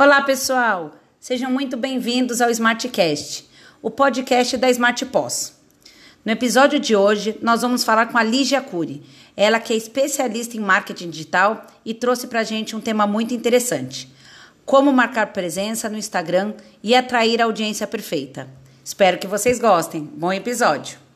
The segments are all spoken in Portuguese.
Olá, pessoal! Sejam muito bem-vindos ao Smartcast, o podcast da Smart Pós. No episódio de hoje, nós vamos falar com a Lígia Cury, ela que é especialista em marketing digital e trouxe para a gente um tema muito interessante: como marcar presença no Instagram e atrair a audiência perfeita. Espero que vocês gostem. Bom episódio!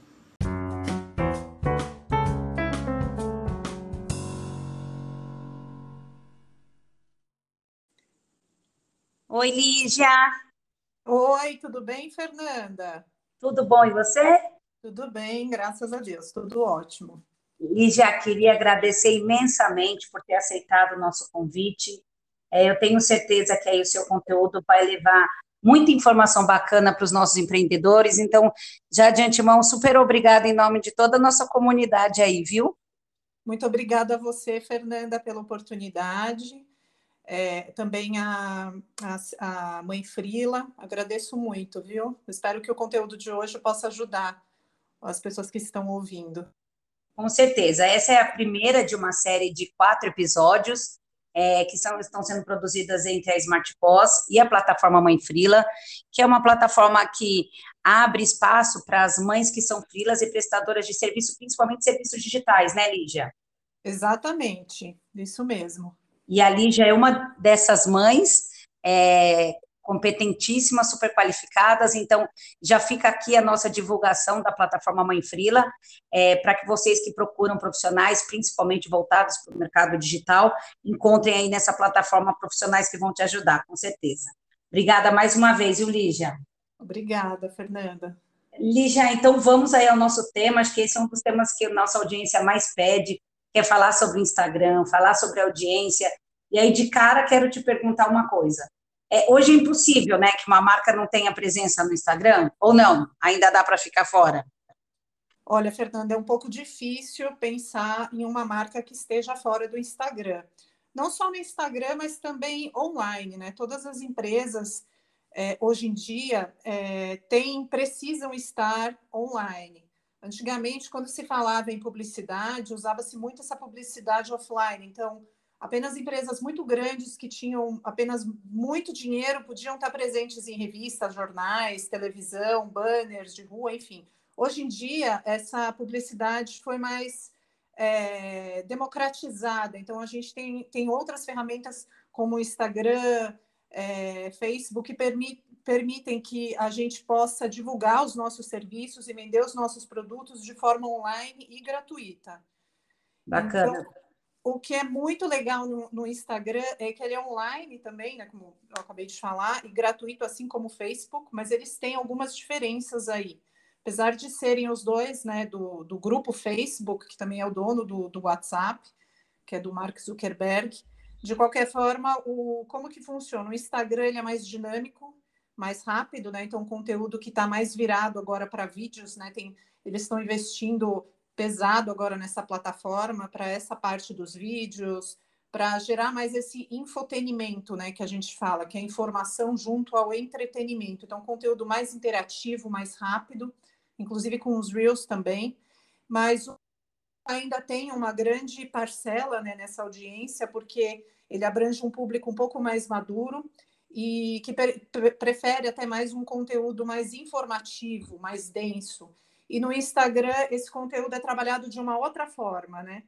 Oi, Lígia. Oi, tudo bem, Fernanda? Tudo bom e você? Tudo bem, graças a Deus, tudo ótimo. Lígia, queria agradecer imensamente por ter aceitado o nosso convite. É, eu tenho certeza que aí o seu conteúdo vai levar muita informação bacana para os nossos empreendedores. Então, já de antemão, super obrigada em nome de toda a nossa comunidade aí, viu? Muito obrigada a você, Fernanda, pela oportunidade é, também a, a, a, mãe Frila, agradeço muito, viu? Espero que o conteúdo de hoje possa ajudar as pessoas que estão ouvindo. Com certeza, essa é a primeira de uma série de quatro episódios é, que são, estão sendo produzidas entre a Smart Pós e a plataforma Mãe Frila, que é uma plataforma que abre espaço para as mães que são frilas e prestadoras de serviço, principalmente serviços digitais, né, Lígia? Exatamente, isso mesmo. E a Lígia é uma dessas mães é, competentíssimas, super qualificadas, então já fica aqui a nossa divulgação da plataforma Mãe Frila, é, para que vocês que procuram profissionais, principalmente voltados para o mercado digital, encontrem aí nessa plataforma profissionais que vão te ajudar, com certeza. Obrigada mais uma vez, viu, Lígia? Obrigada, Fernanda. Lígia, então vamos aí ao nosso tema, acho que esse é um dos temas que a nossa audiência mais pede, quer falar sobre o Instagram, falar sobre a audiência. E aí, de cara, quero te perguntar uma coisa. É, hoje é impossível, né, que uma marca não tenha presença no Instagram? Ou não? Ainda dá para ficar fora? Olha, Fernanda, é um pouco difícil pensar em uma marca que esteja fora do Instagram. Não só no Instagram, mas também online, né? Todas as empresas é, hoje em dia é, precisam estar online. Antigamente, quando se falava em publicidade, usava-se muito essa publicidade offline. Então, apenas empresas muito grandes que tinham apenas muito dinheiro podiam estar presentes em revistas, jornais, televisão, banners de rua, enfim. Hoje em dia, essa publicidade foi mais é, democratizada. Então, a gente tem, tem outras ferramentas como Instagram, é, Facebook, que permite, permitem que a gente possa divulgar os nossos serviços e vender os nossos produtos de forma online e gratuita. Bacana. Então, o que é muito legal no, no, Instagram é que ele é online também, né, como eu acabei de falar, e gratuito, assim como o Facebook, mas eles têm algumas diferenças aí. Apesar de serem os dois né, do, do grupo Facebook, que também é o dono do, do WhatsApp, que é do Mark Zuckerberg, de qualquer forma, o, como que funciona? O Instagram ele é mais dinâmico, mais rápido, né? Então, conteúdo que está mais virado agora para vídeos, né? Tem, eles estão investindo pesado agora nessa plataforma para essa parte dos vídeos, para gerar mais esse infotenimento, né? Que a gente fala, que é informação junto ao entretenimento. Então, conteúdo mais interativo, mais rápido, inclusive com os Reels também. Mas ainda tem uma grande parcela né, nessa audiência, porque ele abrange um público um pouco mais maduro e que prefere até mais um conteúdo mais informativo, mais denso. E no Instagram esse conteúdo é trabalhado de uma outra forma, né?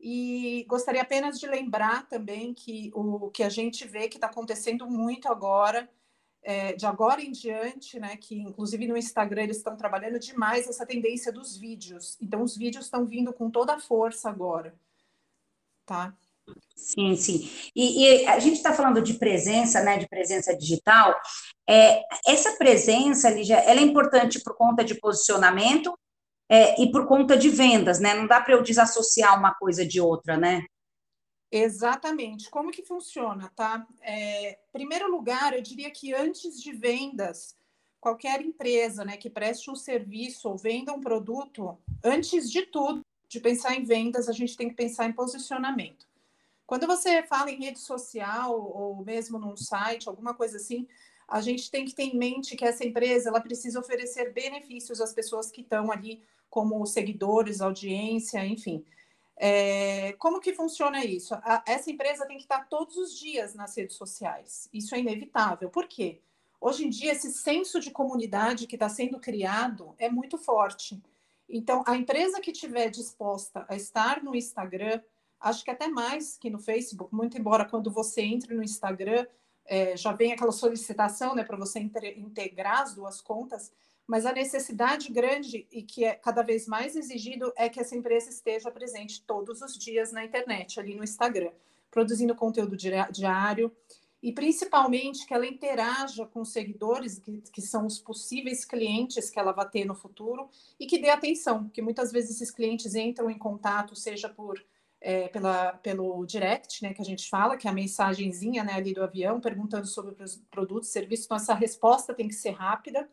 E gostaria apenas de lembrar também que o que a gente vê que está acontecendo muito agora, é, de agora em diante, né? Que inclusive no Instagram eles estão trabalhando demais essa tendência dos vídeos. Então os vídeos estão vindo com toda a força agora, tá? Sim, sim. E, e a gente está falando de presença, né, de presença digital. É, essa presença, Lígia, ela é importante por conta de posicionamento é, e por conta de vendas, né? Não dá para eu desassociar uma coisa de outra, né? Exatamente. Como que funciona, tá? É, primeiro lugar, eu diria que antes de vendas, qualquer empresa, né, que preste um serviço ou venda um produto, antes de tudo, de pensar em vendas, a gente tem que pensar em posicionamento. Quando você fala em rede social ou mesmo num site, alguma coisa assim, a gente tem que ter em mente que essa empresa ela precisa oferecer benefícios às pessoas que estão ali como seguidores, audiência, enfim. É, como que funciona isso? A, essa empresa tem que estar todos os dias nas redes sociais. Isso é inevitável. Por quê? Hoje em dia, esse senso de comunidade que está sendo criado é muito forte. Então, a empresa que estiver disposta a estar no Instagram, acho que até mais que no Facebook, muito embora quando você entre no Instagram, é, já vem aquela solicitação né, para você integrar as duas contas, mas a necessidade grande e que é cada vez mais exigido é que essa empresa esteja presente todos os dias na internet, ali no Instagram, produzindo conteúdo diário e principalmente que ela interaja com os seguidores, que, que são os possíveis clientes que ela vai ter no futuro, e que dê atenção, porque muitas vezes esses clientes entram em contato, seja por é, pela, pelo direct, né, que a gente fala, que é a mensagenzinha né, ali do avião, perguntando sobre os produtos, serviços, então essa resposta tem que ser rápida.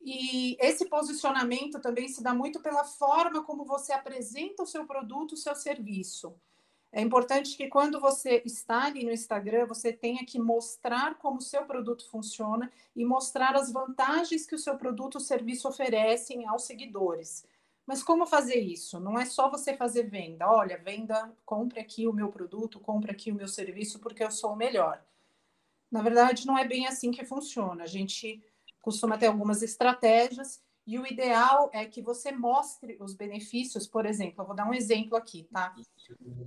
E esse posicionamento também se dá muito pela forma como você apresenta o seu produto, o seu serviço. É importante que quando você está ali no Instagram, você tenha que mostrar como o seu produto funciona e mostrar as vantagens que o seu produto ou serviço oferecem aos seguidores. Mas como fazer isso? Não é só você fazer venda. Olha, venda, compre aqui o meu produto, compre aqui o meu serviço porque eu sou o melhor. Na verdade, não é bem assim que funciona. A gente costuma ter algumas estratégias e o ideal é que você mostre os benefícios, por exemplo, eu vou dar um exemplo aqui, tá?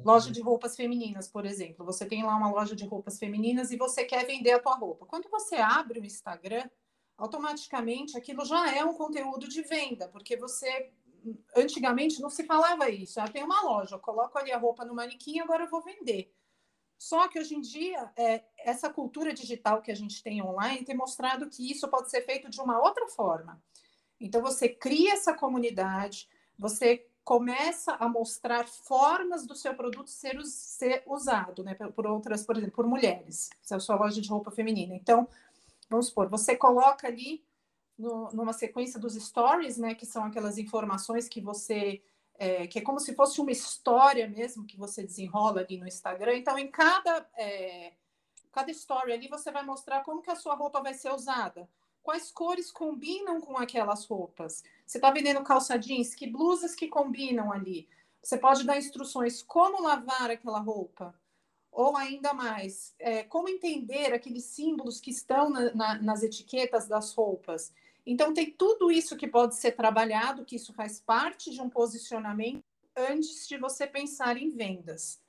Loja de roupas femininas, por exemplo. Você tem lá uma loja de roupas femininas e você quer vender a tua roupa. Quando você abre o Instagram, automaticamente aquilo já é um conteúdo de venda, porque você antigamente não se falava isso. Eu tenho uma loja, eu coloco ali a roupa no manequim, agora eu vou vender. Só que hoje em dia, é, essa cultura digital que a gente tem online tem mostrado que isso pode ser feito de uma outra forma. Então, você cria essa comunidade, você começa a mostrar formas do seu produto ser, ser usado, né, por outras, por exemplo, por mulheres, se é a sua loja de roupa feminina. Então, vamos supor, você coloca ali no, numa sequência dos stories, né, que são aquelas informações que você é, que é como se fosse uma história mesmo que você desenrola ali no Instagram. Então, em cada, é, cada story ali, você vai mostrar como que a sua roupa vai ser usada. Quais cores combinam com aquelas roupas? Você está vendendo calça jeans, que blusas que combinam ali? Você pode dar instruções como lavar aquela roupa. Ou ainda mais, é, como entender aqueles símbolos que estão na, na, nas etiquetas das roupas. Então, tem tudo isso que pode ser trabalhado, que isso faz parte de um posicionamento antes de você pensar em vendas.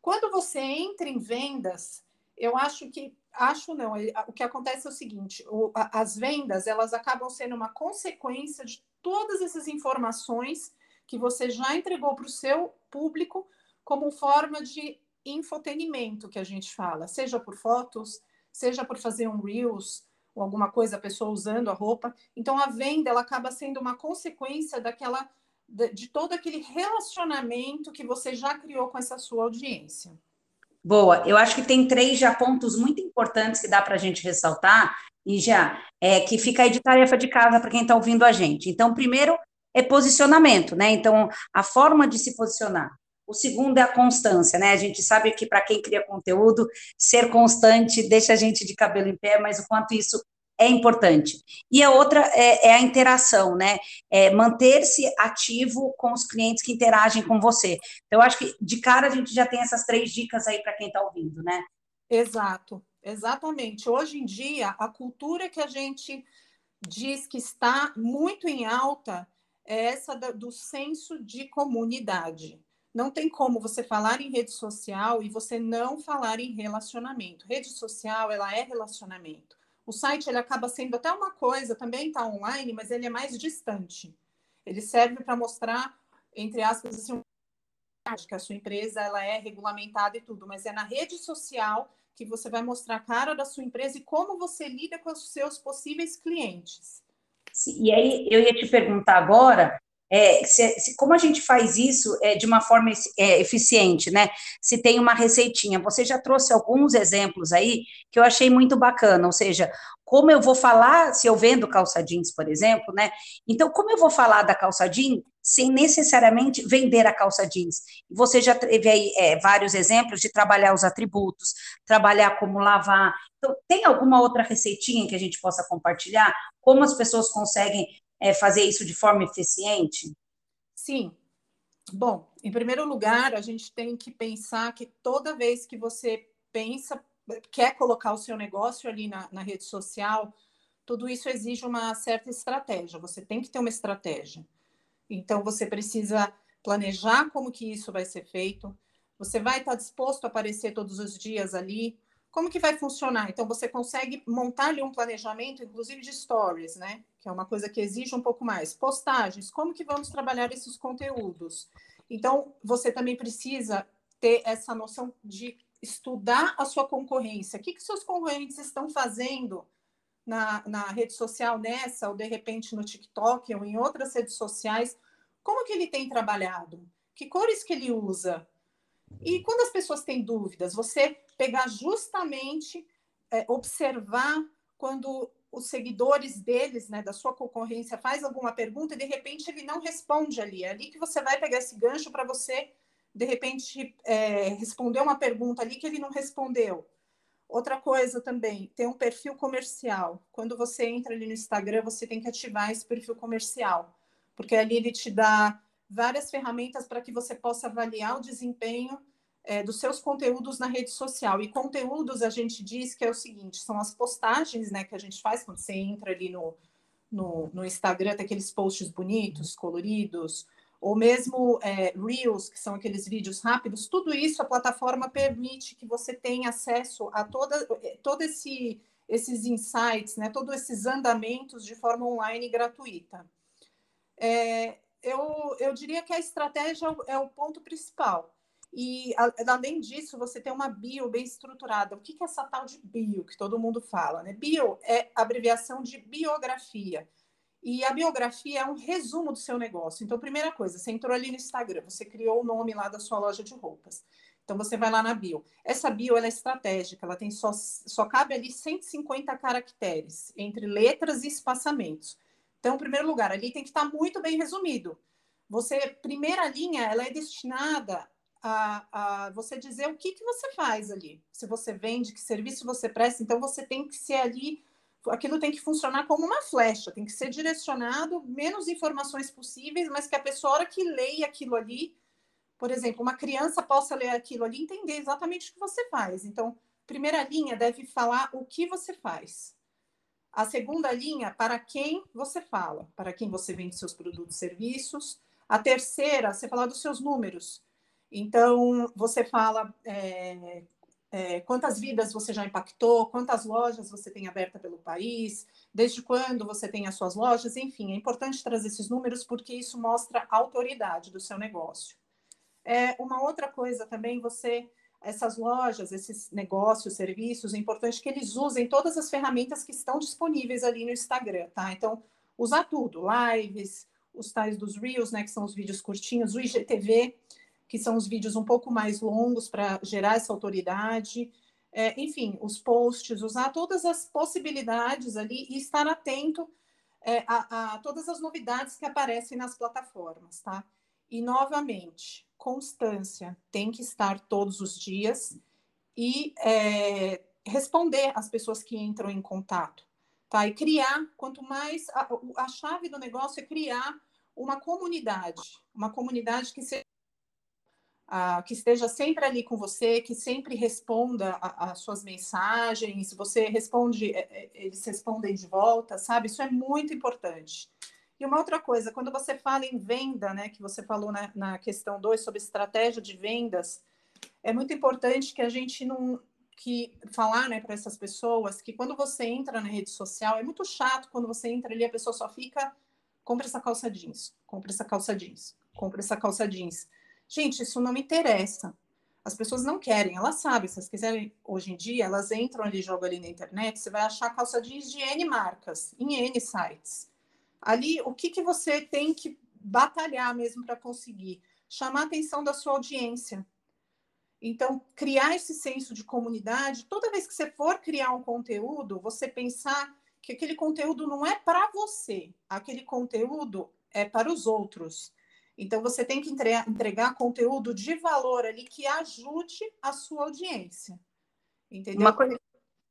Quando você entra em vendas, eu acho que acho não, o que acontece é o seguinte, o, as vendas, elas acabam sendo uma consequência de todas essas informações que você já entregou para o seu público como forma de infotenimento que a gente fala, seja por fotos, seja por fazer um reels, ou alguma coisa, a pessoa usando a roupa. Então a venda ela acaba sendo uma consequência daquela de todo aquele relacionamento que você já criou com essa sua audiência. Boa, eu acho que tem três já pontos muito importantes que dá para a gente ressaltar, e já é que fica aí de tarefa de casa para quem está ouvindo a gente. Então, primeiro é posicionamento, né? Então, a forma de se posicionar. O segundo é a constância, né? A gente sabe que para quem cria conteúdo, ser constante deixa a gente de cabelo em pé, mas o quanto isso é importante. E a outra é, é a interação, né? É manter-se ativo com os clientes que interagem com você. Então, eu acho que de cara a gente já tem essas três dicas aí para quem está ouvindo, né? Exato, exatamente. Hoje em dia, a cultura que a gente diz que está muito em alta é essa do senso de comunidade. Não tem como você falar em rede social e você não falar em relacionamento. Rede social, ela é relacionamento. O site, ele acaba sendo até uma coisa, também está online, mas ele é mais distante. Ele serve para mostrar, entre aspas, assim, que a sua empresa ela é regulamentada e tudo, mas é na rede social que você vai mostrar a cara da sua empresa e como você lida com os seus possíveis clientes. E aí eu ia te perguntar agora é, se, se, como a gente faz isso é, de uma forma é, eficiente, né? Se tem uma receitinha. Você já trouxe alguns exemplos aí que eu achei muito bacana, ou seja, como eu vou falar, se eu vendo calça jeans, por exemplo, né? Então, como eu vou falar da calça jeans sem necessariamente vender a calça jeans? Você já teve aí é, vários exemplos de trabalhar os atributos, trabalhar como lavar. Então, tem alguma outra receitinha que a gente possa compartilhar? Como as pessoas conseguem é, fazer isso de forma eficiente? Sim. Bom, em primeiro lugar, a gente tem que pensar que toda vez que você pensa, quer colocar o seu negócio ali na, na rede social, tudo isso exige uma certa estratégia. Você tem que ter uma estratégia. Então, você precisa planejar como que isso vai ser feito. Você vai estar disposto a aparecer todos os dias ali. Como que vai funcionar? Então, você consegue montar ali um planejamento, inclusive de stories, né? Que é uma coisa que exige um pouco mais. Postagens, como que vamos trabalhar esses conteúdos? Então, você também precisa ter essa noção de estudar a sua concorrência. O que, que seus concorrentes estão fazendo na, na rede social, nessa, ou de repente no TikTok, ou em outras redes sociais? Como que ele tem trabalhado? Que cores que ele usa? E quando as pessoas têm dúvidas, você pegar justamente, é, observar quando os seguidores deles, né, da sua concorrência, faz alguma pergunta e de repente ele não responde ali. É ali que você vai pegar esse gancho para você, de repente, é, responder uma pergunta ali que ele não respondeu. Outra coisa também, ter um perfil comercial. Quando você entra ali no Instagram, você tem que ativar esse perfil comercial, porque ali ele te dá várias ferramentas para que você possa avaliar o desempenho é, dos seus conteúdos na rede social. E conteúdos, a gente diz que é o seguinte: são as postagens né, que a gente faz quando você entra ali no, no, no Instagram, tem aqueles posts bonitos, coloridos, ou mesmo é, Reels, que são aqueles vídeos rápidos, tudo isso a plataforma permite que você tenha acesso a toda, é, todo esse, esses insights, né, todos esses andamentos de forma online gratuita. É, eu, eu diria que a estratégia é o ponto principal. E, além disso, você tem uma bio bem estruturada. O que é essa tal de bio que todo mundo fala? Né? Bio é abreviação de biografia. E a biografia é um resumo do seu negócio. Então, primeira coisa, você entrou ali no Instagram, você criou o nome lá da sua loja de roupas. Então, você vai lá na bio. Essa bio ela é estratégica, ela tem só, só cabe ali 150 caracteres, entre letras e espaçamentos. Então, em primeiro lugar, ali tem que estar muito bem resumido. Você, primeira linha, ela é destinada a, a você dizer o que, que você faz ali. Se você vende, que serviço você presta, então você tem que ser ali, aquilo tem que funcionar como uma flecha, tem que ser direcionado, menos informações possíveis, mas que a pessoa, hora que leia aquilo ali, por exemplo, uma criança possa ler aquilo ali e entender exatamente o que você faz. Então, primeira linha deve falar o que você faz. A segunda linha, para quem você fala, para quem você vende seus produtos e serviços. A terceira, você falar dos seus números. Então, você fala é, é, quantas vidas você já impactou, quantas lojas você tem aberta pelo país, desde quando você tem as suas lojas, enfim, é importante trazer esses números porque isso mostra a autoridade do seu negócio. É, uma outra coisa também, você, essas lojas, esses negócios, serviços, é importante que eles usem todas as ferramentas que estão disponíveis ali no Instagram, tá? Então, usar tudo, lives, os tais dos Reels, né, que são os vídeos curtinhos, o IGTV, que são os vídeos um pouco mais longos para gerar essa autoridade. É, enfim, os posts, usar todas as possibilidades ali e estar atento é, a, a, todas as novidades que aparecem nas plataformas, tá? E, novamente, constância, tem que estar todos os dias e é, responder às pessoas que entram em contato, tá? E criar, quanto mais, a, a chave do negócio é criar uma comunidade, uma comunidade que seja que esteja sempre ali com você, que sempre responda as suas mensagens, você responde, é, é, eles respondem de volta, sabe? Isso é muito importante. E uma outra coisa, quando você fala em venda, né, que você falou na, na questão 2 sobre estratégia de vendas, é muito importante que a gente não que falar né, para essas pessoas que quando você entra na rede social, é muito chato quando você entra ali, a pessoa só fica, compra essa calça jeans, compra essa calça jeans, compra essa calça jeans. Gente, isso não me interessa. As pessoas não querem, elas sabem. Se elas quiserem, hoje em dia, elas entram ali, jogam ali na internet, você vai achar calça jeans de N marcas, em N sites. Ali, o que, que você tem que batalhar mesmo para conseguir? Chamar a atenção da sua audiência. Então, criar esse senso de comunidade, toda vez que você for criar um conteúdo, você pensar que aquele conteúdo não é para você, aquele conteúdo é para os outros. Então, você tem que entregar, conteúdo de valor ali que ajude a sua audiência. Entendeu? Uma coisa,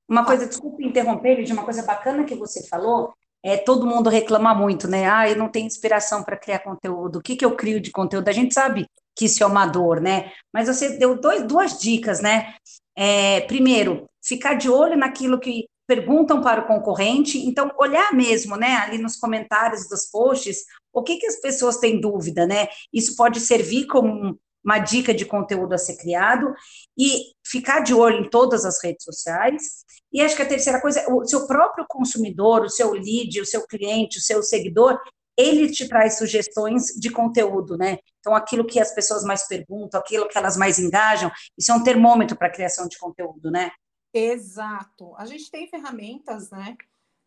uma coisa desculpe interromper, de uma coisa bacana que você falou, é todo mundo reclama muito, né? Ah, eu não tenho inspiração para criar conteúdo. O que, que eu crio de conteúdo? A gente sabe que isso é uma dor, né? Mas você deu dois, duas dicas, né? É, primeiro, ficar de olho naquilo que perguntam para o concorrente, então olhar mesmo, né, ali nos comentários dos posts, o que, que as pessoas têm dúvida, né? Isso pode servir como uma dica de conteúdo a ser criado e ficar de olho em todas as redes sociais. E acho que a terceira coisa, o seu próprio consumidor, o seu lead, o seu cliente, o seu seguidor, ele te traz sugestões de conteúdo, né? Então, aquilo que as pessoas mais perguntam, aquilo que elas mais engajam, isso é um termômetro para a criação de conteúdo, né? Exato. A gente tem ferramentas, né,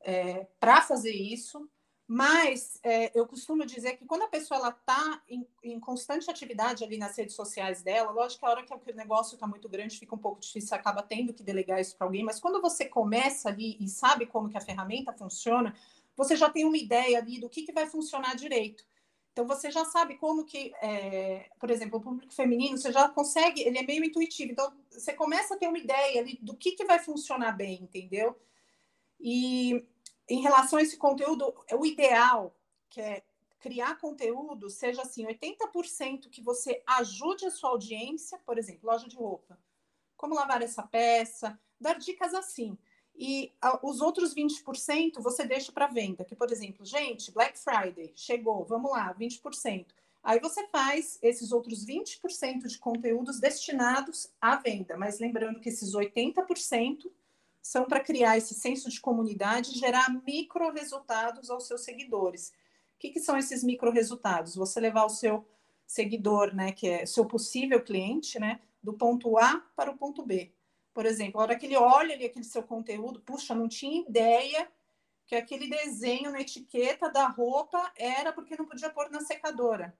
é, para fazer isso, mas é, eu costumo dizer que quando a pessoa está em, em, constante atividade ali nas redes sociais dela, lógico que a hora que o negócio está muito grande fica um pouco difícil, acaba tendo que delegar isso para alguém, mas quando você começa ali e sabe como que a ferramenta funciona, você já tem uma ideia ali do que, que vai funcionar direito. Então você já sabe como que, é, por exemplo, o público feminino, você já consegue, ele é meio intuitivo. Então você começa a ter uma ideia ali do que, que vai funcionar bem, entendeu? E em relação a esse conteúdo, o ideal, que é criar conteúdo, seja assim, 80% que você ajude a sua audiência, por exemplo, loja de roupa. Como lavar essa peça, dar dicas assim e os outros 20% você deixa para venda. Que, por exemplo, gente, Black Friday chegou, vamos lá, 20%. Aí você faz esses outros 20% de conteúdos destinados à venda, mas lembrando que esses 80% são para criar esse senso de comunidade e gerar micro resultados aos seus seguidores. O que, que são esses micro resultados? Você levar o seu seguidor, né, que é seu possível cliente, né, do ponto A para o ponto B. Por exemplo, a hora que ele olha ali aquele seu conteúdo, puxa, não tinha ideia que aquele desenho na etiqueta da roupa era porque não podia pôr na secadora.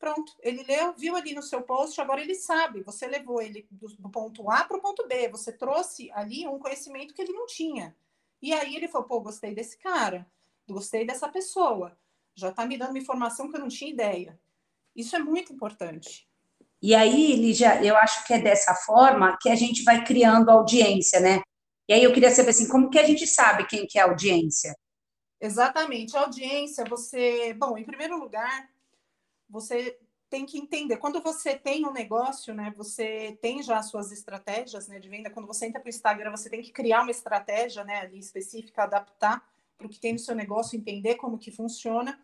Pronto, ele leu, viu ali no seu post, agora ele sabe. Você levou ele do, ponto A para o ponto B, você trouxe ali um conhecimento que ele não tinha. E aí ele falou: pô, gostei desse cara, gostei dessa pessoa, já está me dando uma informação que eu não tinha ideia. Isso é muito importante. E aí, Lígia, eu acho que é dessa forma que a gente vai criando audiência, né? E aí eu queria saber assim, como que a gente sabe quem que é a audiência? Exatamente. A audiência, você, bom, em primeiro lugar, você tem que entender. Quando você tem um negócio, né? Você tem já as suas estratégias né, de venda. Quando você entra para o Instagram, você tem que criar uma estratégia né, ali específica, adaptar para o que tem no seu negócio, entender como que funciona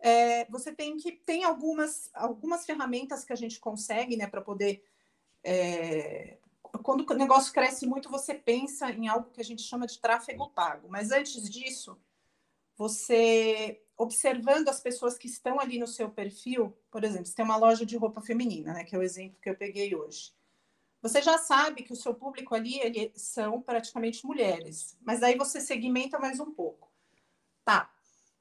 é, você tem que tem algumas algumas ferramentas que a gente consegue né para poder é, quando o negócio cresce muito você pensa em algo que a gente chama de tráfego pago mas antes disso você observando as pessoas que estão ali no seu perfil por exemplo você tem uma loja de roupa feminina né que é o exemplo que eu peguei hoje você já sabe que o seu público ali ele, são praticamente mulheres mas daí você segmenta mais um pouco tá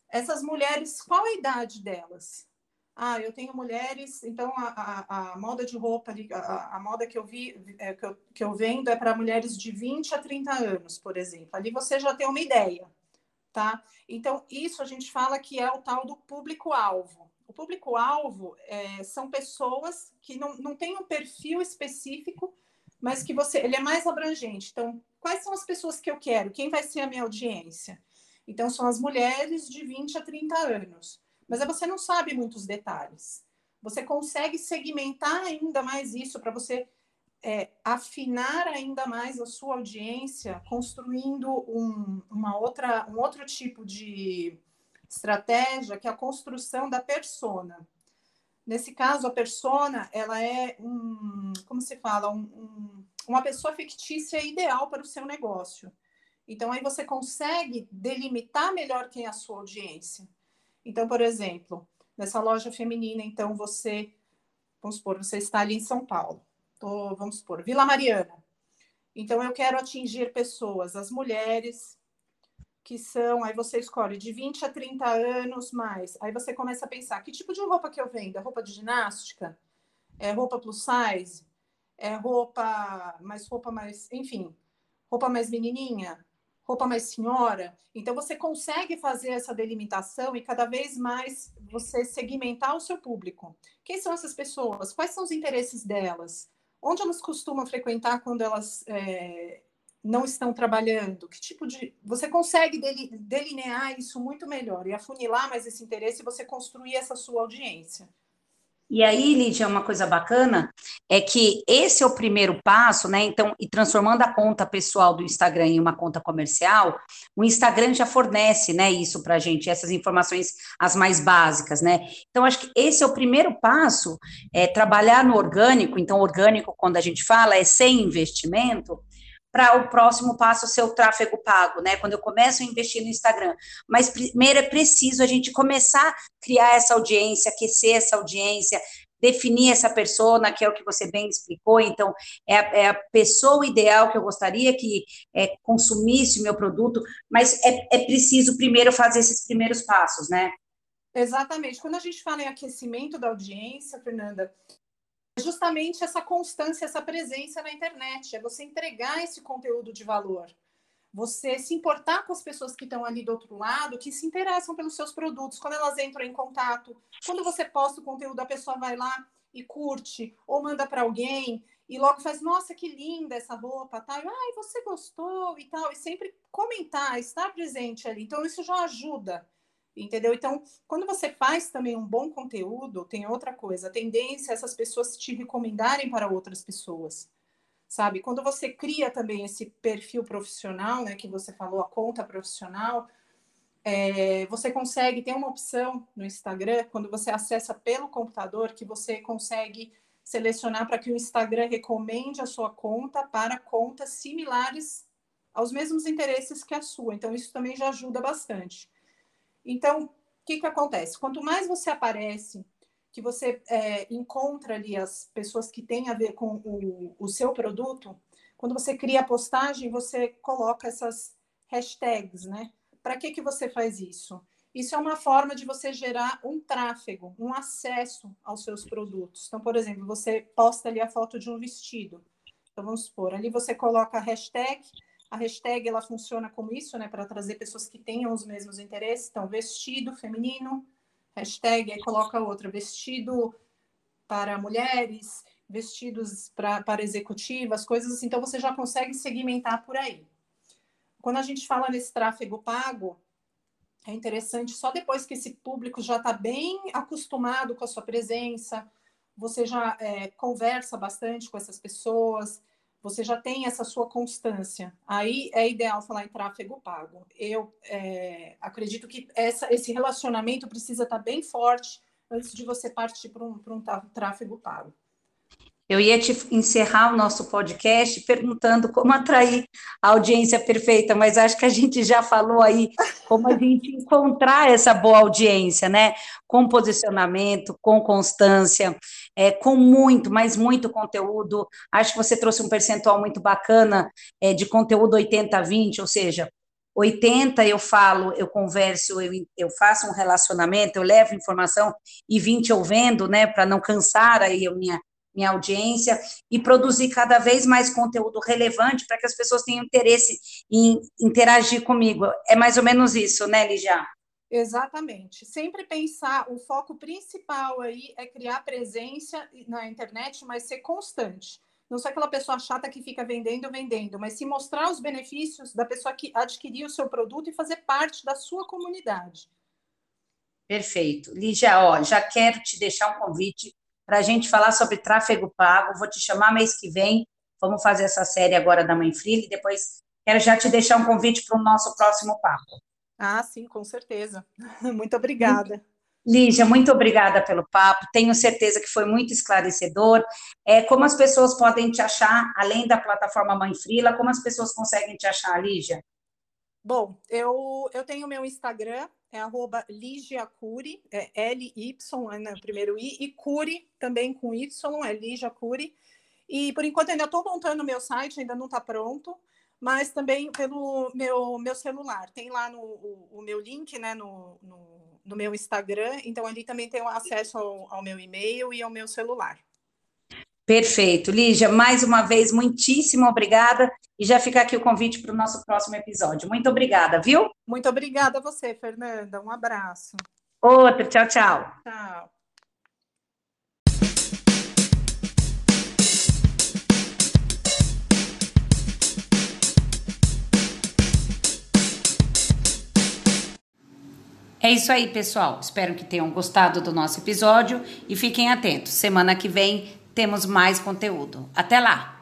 essas mulheres, qual a idade delas? Ah, eu tenho mulheres, então a, a, a moda de roupa, a, a, moda que eu vi, é, que, eu, que eu vendo é para mulheres de 20 a 30 anos, por exemplo. Ali você já tem uma ideia, tá? Então, isso a gente fala que é o tal do público-alvo. O público-alvo é, são pessoas que não, não têm um perfil específico, mas que você ele é mais abrangente. Então, quais são as pessoas que eu quero? Quem vai ser a minha audiência? Então, são as mulheres de 20 a 30 anos. Mas você não sabe muitos detalhes. Você consegue segmentar ainda mais isso para você é, afinar ainda mais a sua audiência, construindo um, uma outra, um outro tipo de estratégia, que é a construção da persona. Nesse caso, a persona, ela é um, como se fala, um, um, uma pessoa fictícia ideal para o seu negócio. Então, aí você consegue delimitar melhor quem é a sua audiência. Então, por exemplo, nessa loja feminina, então você, vamos supor, você está ali em São Paulo, tô, vamos supor, Vila Mariana. Então, eu quero atingir pessoas, as mulheres, que são, aí você escolhe de 20 a 30 anos mais. Aí você começa a pensar, que tipo de roupa que eu vendo? É roupa de ginástica? É roupa plus size? É roupa, mais roupa mais, enfim, roupa mais menininha? roupa mais senhora. Então, você consegue fazer essa delimitação e cada vez mais você segmentar o seu público. Quem são essas pessoas? Quais são os interesses delas? Onde elas costumam frequentar quando elas é, não estão trabalhando? Que tipo de. Você consegue delinear isso muito melhor e afunilar mais esse interesse e você construir essa sua audiência. E aí, Lídia, uma coisa bacana é que esse é o primeiro passo, né? Então, e transformando a conta pessoal do Instagram em uma conta comercial, o Instagram já fornece, né, isso para a gente, essas informações as mais básicas, né? Então, acho que esse é o primeiro passo, é trabalhar no orgânico. Então, orgânico, quando a gente fala, é sem investimento, para o próximo passo ser o tráfego pago, né? Quando eu começo a investir no Instagram. Mas primeiro é preciso a gente começar a criar essa audiência, aquecer essa audiência, definir essa persona, que é o que você bem explicou, então é a, é a pessoa ideal que eu gostaria que é, consumisse o meu produto, mas é, é preciso primeiro fazer esses primeiros passos, né? Exatamente. Quando a gente fala em aquecimento da audiência, Fernanda, justamente essa constância, essa presença na internet, é você entregar esse conteúdo de valor. Você se importar com as pessoas que estão ali do outro lado, que se interessam pelos seus produtos, quando elas entram em contato, quando você posta o conteúdo, a pessoa vai lá e curte, ou manda para alguém, e logo faz, nossa, que linda essa roupa, tal, tá? ai, você gostou e tal, e sempre comentar, estar presente ali. Então, isso já ajuda entendeu? Então, quando você faz também um bom conteúdo, tem outra coisa, a tendência é essas pessoas te recomendarem para outras pessoas, sabe? Quando você cria também esse perfil profissional, né, que você falou, a conta profissional, é, você consegue ter uma opção no Instagram, quando você acessa pelo computador, que você consegue selecionar para que o Instagram recomende a sua conta para contas similares aos mesmos interesses que a sua. Então, isso também já ajuda bastante. Então, o que, que acontece? Quanto mais você aparece, que você é, encontra ali as pessoas que têm a ver com o, o seu produto, quando você cria a postagem, você coloca essas hashtags, né? Para que, que você faz isso? Isso é uma forma de você gerar um tráfego, um acesso aos seus produtos. Então, por exemplo, você posta ali a foto de um vestido. Então, vamos supor, ali você coloca a hashtag a hashtag ela funciona como isso, né, para trazer pessoas que tenham os mesmos interesses. Então, vestido feminino, hashtag, aí coloca outra, vestido para mulheres, vestidos pra, para executivas, coisas assim. Então, você já consegue segmentar por aí. Quando a gente fala nesse tráfego pago, é interessante só depois que esse público já está bem acostumado com a sua presença, você já é, conversa bastante com essas pessoas, você já tem essa sua constância. Aí é ideal falar em tráfego pago. Eu é, acredito que essa, esse relacionamento precisa estar bem forte antes de você partir para um, um tráfego pago. Eu ia te encerrar o nosso podcast perguntando como atrair a audiência perfeita, mas acho que a gente já falou aí como a gente encontrar essa boa audiência, né? Com posicionamento, com constância, é, com muito, mas muito conteúdo. Acho que você trouxe um percentual muito bacana é, de conteúdo 80-20, ou seja, 80 eu falo, eu converso, eu, eu faço um relacionamento, eu levo informação, e 20 eu vendo, né, para não cansar aí a minha minha audiência e produzir cada vez mais conteúdo relevante para que as pessoas tenham interesse em interagir comigo. É mais ou menos isso, né, Lígia? Exatamente. Sempre pensar, o foco principal aí é criar presença na internet, mas ser constante. Não ser aquela pessoa chata que fica vendendo, vendendo, mas se mostrar os benefícios da pessoa que adquiriu o seu produto e fazer parte da sua comunidade. Perfeito. Lígia, ó, já quero te deixar um convite para a gente falar sobre tráfego pago. Vou te chamar mês que vem. Vamos fazer essa série agora da Mãe Freela e depois quero já te deixar um convite para o nosso próximo papo. Ah, sim, com certeza. Muito obrigada. Lígia, muito obrigada pelo papo. Tenho certeza que foi muito esclarecedor. É, como as pessoas podem te achar, além da plataforma Mãe Frila, como as pessoas conseguem te achar, Lígia? Bom, eu, eu tenho meu Instagram, é arroba Ligia é L-Y, né, primeiro I, e Curi também com Y, é Ligia. E por enquanto ainda estou montando o meu site, ainda não está pronto, mas também pelo meu, meu celular. Tem lá no, o, o meu link né, no, no, no, meu Instagram, então ali também tem acesso ao, ao meu e-mail e ao meu celular. Perfeito. Lígia, mais uma vez, muitíssimo obrigada. E já fica aqui o convite para o nosso próximo episódio. Muito obrigada, viu? Muito obrigada a você, Fernanda. Um abraço. Outro. Tchau, tchau. Tchau. É isso aí, pessoal. Espero que tenham gostado do nosso episódio e fiquem atentos. Semana que vem temos mais conteúdo. Até lá!